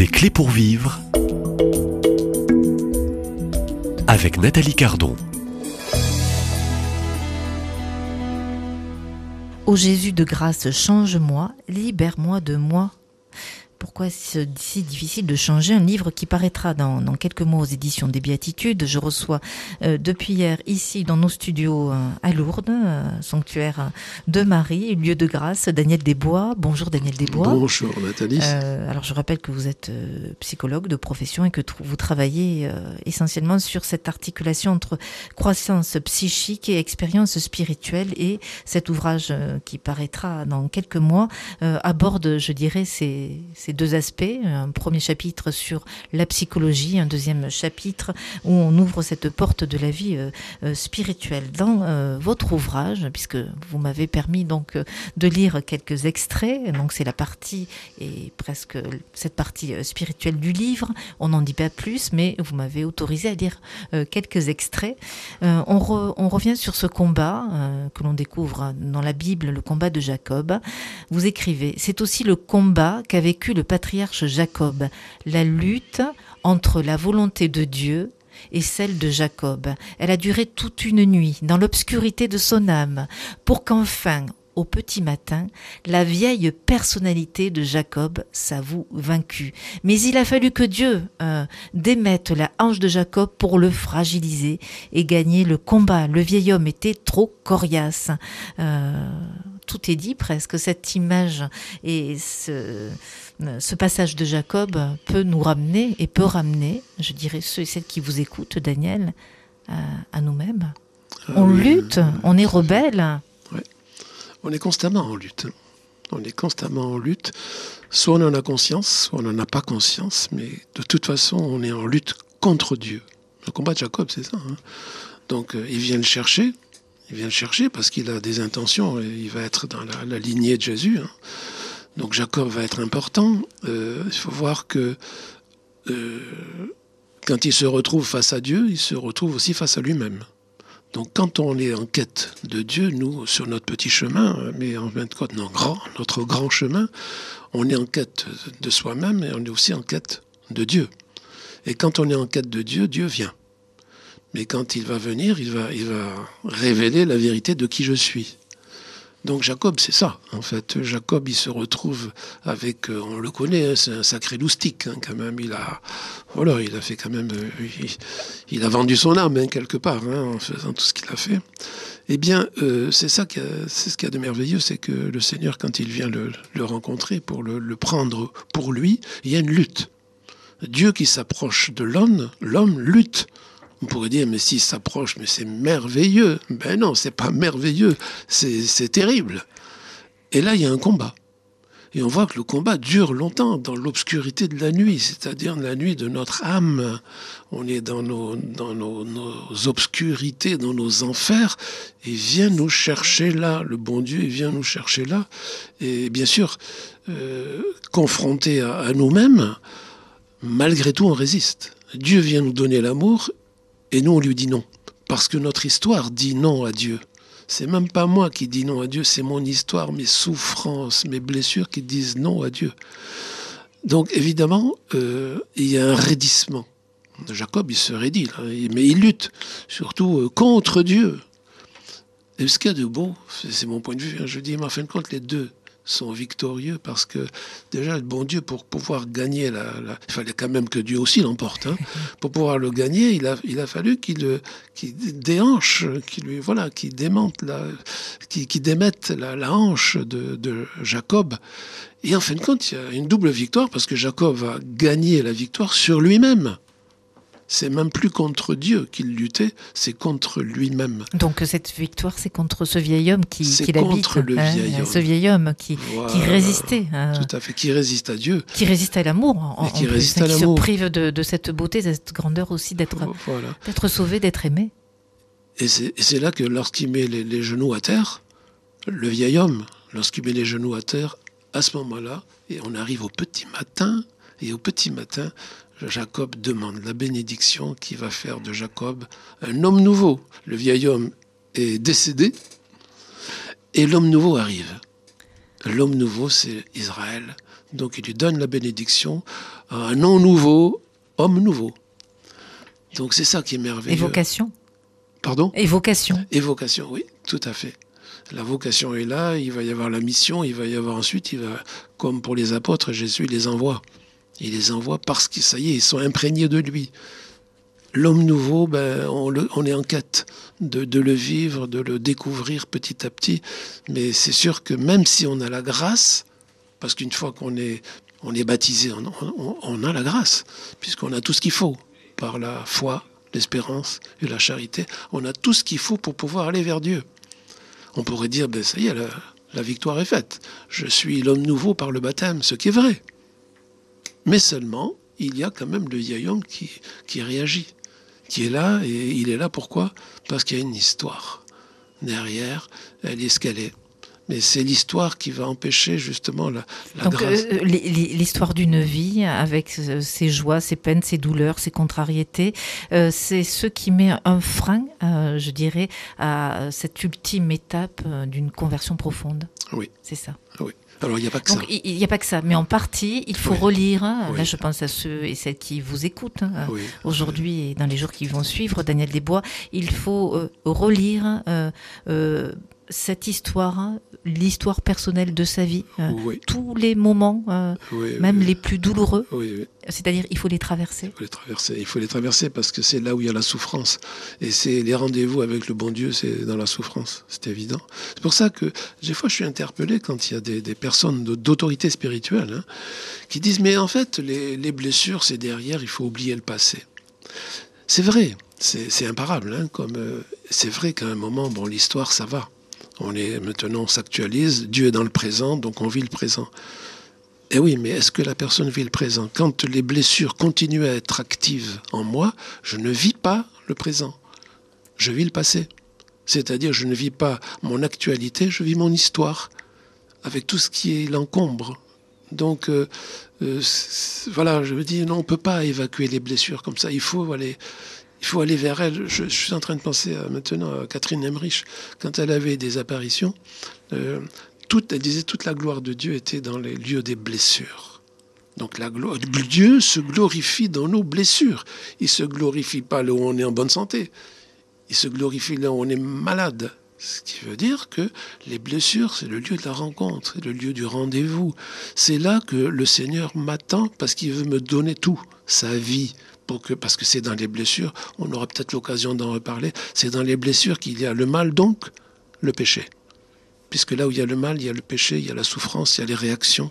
Des clés pour vivre avec Nathalie Cardon. Ô Jésus de grâce, change-moi, libère-moi de moi pourquoi c'est si difficile de changer un livre qui paraîtra dans, quelques mois aux éditions des Béatitudes? Je reçois euh, depuis hier ici dans nos studios euh, à Lourdes, euh, sanctuaire de Marie, lieu de grâce, Daniel Desbois. Bonjour Daniel Desbois. Bonjour Nathalie. alors je rappelle que vous êtes psychologue de profession et que vous travaillez essentiellement sur cette articulation entre croissance psychique et expérience spirituelle et cet ouvrage qui paraîtra dans quelques mois aborde, je dirais, ces deux aspects. Un premier chapitre sur la psychologie, un deuxième chapitre où on ouvre cette porte de la vie euh, euh, spirituelle. Dans euh, votre ouvrage, puisque vous m'avez permis donc de lire quelques extraits, donc c'est la partie et presque cette partie spirituelle du livre. On n'en dit pas plus, mais vous m'avez autorisé à lire quelques extraits. on, revient sur ce combat que l'on découvre dans la Bible, le combat de Jacob. Vous écrivez, c'est aussi le combat qu'a vécu le le Jacob, la lutte entre la volonté de Dieu et celle de Jacob. Elle a duré toute une nuit, dans l'obscurité de son âme, pour qu'enfin, au petit matin, la vieille personnalité de Jacob s'avoue vaincue. Mais il a fallu que Dieu euh, démette la hanche de Jacob pour le fragiliser et gagner le combat. Le vieil homme était trop coriace. Euh, tout est dit presque. Cette image et ce, passage de Jacob peut nous ramener et peut ramener, je dirais, ceux et celles qui vous écoutent, Daniel, à, nous-mêmes. Ah on lutte, on est rebelle. On est constamment en lutte. On est constamment en lutte. Soit on en a conscience, soit on n'en a pas conscience, mais de toute façon, on est en lutte contre Dieu. Le combat de Jacob, c'est ça. Hein. Donc, euh, il vient le chercher, il vient le chercher parce qu'il a des intentions, et il va être dans la, lignée de Jésus. Hein. Donc Jacob va être important. Euh, il faut voir que euh, quand il se retrouve face à Dieu, il se retrouve aussi face à lui-même. Donc quand on est en quête de Dieu, nous, sur notre petit chemin, mais en fin de compte, grand, notre grand chemin, on est en quête de soi-même et on est aussi en quête de Dieu. Et quand on est en quête de Dieu, Dieu vient. Mais quand il va venir, il va, il va révéler la vérité de qui je suis. Donc Jacob, c'est ça, en fait. Jacob, il se retrouve avec, euh, on le connaît, hein, c'est un sacré loustique, hein, quand même. Il a, voilà, il a fait quand même, euh, il, a vendu son âme, hein, quelque part, en faisant tout ce qu'il a fait. Eh bien, euh, c'est ça, c'est ce qu'il y a de merveilleux, c'est que le Seigneur, quand il vient le, rencontrer pour le prendre pour lui, il y a une lutte. Dieu qui s'approche de l'homme, l'homme lutte on pourrait dire, mais s'il s'approche, mais c'est merveilleux. Ben non, c'est pas merveilleux, c'est terrible. Et là, il y a un combat. Et on voit que le combat dure longtemps dans l'obscurité de la nuit, c'est-à-dire la nuit de notre âme. On est dans nos, dans nos, obscurités, dans nos enfers, et vient nous chercher là. Le bon Dieu, il vient nous chercher là. Et bien sûr, euh, confronté à nous-mêmes, malgré tout, on résiste. Dieu vient nous donner l'amour et nous, on lui dit non. Parce que notre histoire dit non à Dieu. C'est même pas moi qui dis non à Dieu, c'est mon histoire, mes souffrances, mes blessures qui disent non à Dieu. Donc évidemment, euh, il y a un raidissement. Jacob, il se raidit, mais il lutte surtout euh, contre Dieu. Et ce qu'il y a de beau, c'est mon point de vue, hein, je dis, mais en fin de compte, les deux sont victorieux parce que déjà le bon Dieu pour pouvoir gagner la, il fallait quand même que Dieu aussi l'emporte hein. pour pouvoir le gagner il a il a fallu qu'il qu'il déhanche qu'il lui voilà qu'il démente la qui, démette la, hanche de, de, Jacob et en fin de compte il y a une double victoire parce que Jacob va gagner la victoire sur lui-même c'est même plus contre Dieu qu'il luttait, c'est contre lui-même. Donc cette victoire, c'est contre ce vieil homme qui, qui contre le hein, vieil homme. Ce vieil homme qui, qui résistait. Hein. Tout à fait, qui résiste à Dieu. Qui résiste à l'amour. En, qui résiste à. Qui se prive de, cette beauté, de cette grandeur aussi, d'être d'être sauvé, d'être aimé. Et c'est là que lorsqu'il met les genoux à terre, le vieil homme, lorsqu'il met les genoux à terre, à ce moment-là, et on arrive au petit matin, et au petit matin, Jacob demande la bénédiction qui va faire de Jacob un homme nouveau. Le vieil homme est décédé et l'homme nouveau arrive. L'homme nouveau, c'est Israël. Donc il lui donne la bénédiction à un nom nouveau, homme nouveau. Donc c'est ça qui est merveilleux. Évocation. Pardon? Évocation. Évocation, oui, tout à fait. La vocation est là, il va y avoir la mission, il va y avoir ensuite, il va, comme pour les apôtres, Jésus les envoie. Il les envoie parce que ça y est, ils sont imprégnés de lui. L'homme nouveau, ben, on, est en quête de, le vivre, de le découvrir petit à petit. Mais c'est sûr que même si on a la grâce, parce qu'une fois qu'on est, on est baptisé, on, a la grâce, puisqu'on a tout ce qu'il faut par la foi, l'espérance et la charité. On a tout ce qu'il faut pour pouvoir aller vers Dieu. On pourrait dire, ben ça y est, la victoire est faite. Je suis l'homme nouveau par le baptême, ce qui est vrai. Mais seulement, il y a quand même le vieil homme qui, qui réagit, qui est là, et il est là pourquoi? Parce qu'il y a une histoire. Derrière, elle est ce qu'elle est. Mais c'est l'histoire qui va empêcher justement la, la Donc grâce. euh, l'histoire d'une vie avec euh, ses joies, ses peines, ses douleurs, ses contrariétés, euh, c'est ce qui met un frein, euh, je dirais, à cette ultime étape d'une conversion profonde. Oui. C'est ça. Oui. Alors il n'y a pas que Donc ça. il n'y a pas que ça, mais en partie, il faut Oui. relire. hein. Oui. Là, je pense à ceux et celles qui vous écoutent. hein, Oui. aujourd'hui et dans les jours qui vont suivre, Daniel Desbois, il faut euh, relire euh, euh, cette histoire, hein, l'histoire personnelle de sa vie, euh, Oui. tous les moments, euh, Oui, même les plus douloureux, c'est-à-dire il faut les traverser. Il faut les traverser. Il faut les traverser parce que c'est là où il y a la souffrance. Et c'est les rendez-vous avec le bon Dieu, c'est dans la souffrance. C'est évident. C'est pour ça que des fois je suis interpellé quand il y a des, des personnes de- d'autorité spirituelle hein, qui disent mais en fait les, les blessures c'est derrière, il faut oublier le passé. C'est vrai, c'est c'est imparable. hein, comme euh, c'est vrai qu'à un moment bon l'histoire ça va. On est maintenant on s'actualise. Dieu est dans le présent, donc on vit le présent. Eh oui, mais est-ce que la personne vit le présent? Quand les blessures continuent à être actives en moi, je ne vis pas le présent. Je vis le passé. C'est-à-dire, je ne vis pas mon actualité, je vis mon histoire, avec tout ce qui l'encombre. Donc, euh, euh, voilà, je me dis, non, on ne peut pas évacuer les blessures comme ça. Il faut aller, il faut aller vers elle. Je, suis en train de penser maintenant à Catherine Emmerich, quand elle avait des apparitions. euh, toute, elle disait toute la gloire de Dieu était dans les lieux des blessures. Donc la gloire, Dieu se glorifie dans nos blessures. Il se glorifie pas là où on est en bonne santé. Il se glorifie là où on est malade. Ce qui veut dire que les blessures, c'est le lieu de la rencontre, c'est le lieu du rendez-vous. C'est là que le Seigneur m'attend parce qu'il veut me donner tout, sa vie, parce que c'est dans les blessures, on aura peut-être l'occasion d'en reparler, c'est dans les blessures qu'il y a le mal, donc le péché. Puisque là où il y a le mal, il y a le péché, il y a la souffrance, il y a les réactions.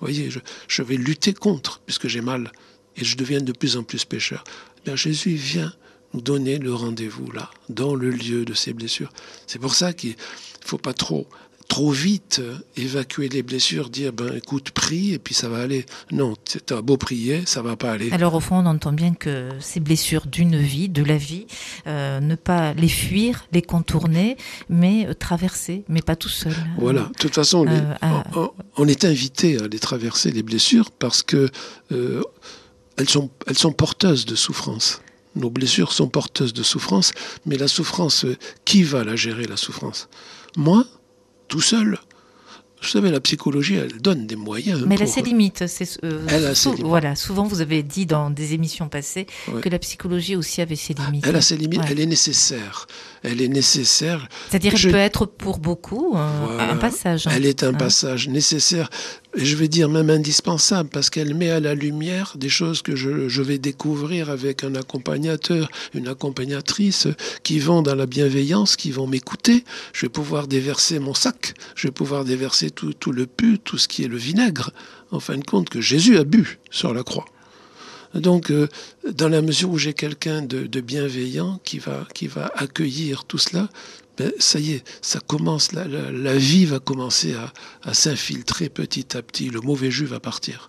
Vous voyez, je, vais lutter contre, puisque j'ai mal, et je deviens de plus en plus pécheur. Bien, Jésus vient nous donner le rendez-vous là, dans le lieu de ces blessures. C'est pour ça qu'il ne faut pas trop, trop vite évacuer les blessures, dire ben écoute, prie et puis ça va aller. Non, tu as beau prier, ça va pas aller. Alors au fond, on entend bien que ces blessures d'une vie, de la vie, euh, ne pas les fuir, les contourner, mais euh, traverser, mais pas tout seul. Voilà. De toute façon, les- Euh, ah. on, on est invité à les traverser, les blessures, parce que euh, elles, sont, elles sont porteuses de souffrance. Nos blessures sont porteuses de souffrance, mais la souffrance, qui va la gérer, la souffrance? Moi, tout seul. Vous savez, la psychologie, elle donne des moyens. Mais elle a ses limites. c'est, euh, Elle a ses sou- limites. Voilà, souvent vous avez dit dans des émissions passées Ouais. que la psychologie aussi avait ses limites. Elle a ses limites, Ouais. elle est nécessaire. Elle est nécessaire. C'est-à-dire Je- qu'elle peut être pour beaucoup Voilà. un passage. hein. Elle est un Hein. passage nécessaire, et je vais dire même indispensable, parce qu'elle met à la lumière des choses que je, vais découvrir avec un accompagnateur, une accompagnatrice, qui vont dans la bienveillance, qui vont m'écouter. Je vais pouvoir déverser mon sac, je vais pouvoir déverser tout, tout le pu, tout ce qui est le vinaigre, en fin de compte, que Jésus a bu sur la croix. Donc, euh, dans la mesure où j'ai quelqu'un de, de bienveillant qui va, qui va accueillir tout cela, ben, ça y est, ça commence, la, la, la vie va commencer à, à s'infiltrer petit à petit, le mauvais jus va partir.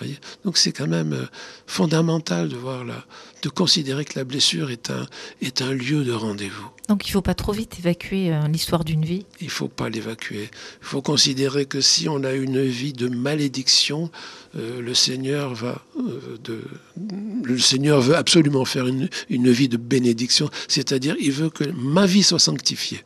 Voyez? Donc c'est quand même euh, fondamental de voir là, de considérer que la blessure est un, est un lieu de rendez-vous. Donc il ne faut pas trop vite évacuer euh, l'histoire d'une vie? Il ne faut pas l'évacuer. Il faut considérer que si on a une vie de malédiction, euh, le Seigneur va euh, de, le Seigneur veut absolument faire une, une vie de bénédiction, c'est-à-dire il veut que ma vie soit sanctifiée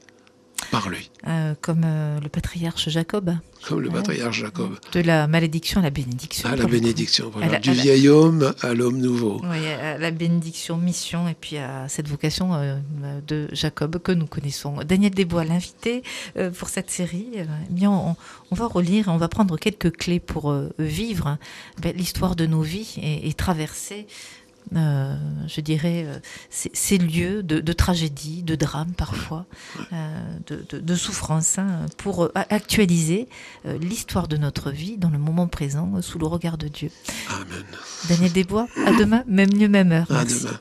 par lui. euh, comme euh, le patriarche Jacob. Comme le patriarche Jacob. De la malédiction à la bénédiction. À la bénédiction, voilà. du vieil homme à l'homme nouveau. Oui, à la bénédiction, mission, et puis à cette vocation de Jacob que nous connaissons. Daniel Desbois, l'invité pour cette série, eh bien, on, va relire, on va prendre quelques clés pour vivre hein, ben, l'histoire de nos vies et, et traverser euh, je dirais, euh, ces lieux de, tragédie, de drame parfois, euh, de, souffrance, hein, pour actualiser l'histoire de notre vie dans le moment présent, sous le regard de Dieu. Amen. Daniel Desbois, à demain, même lieu, même heure. À demain.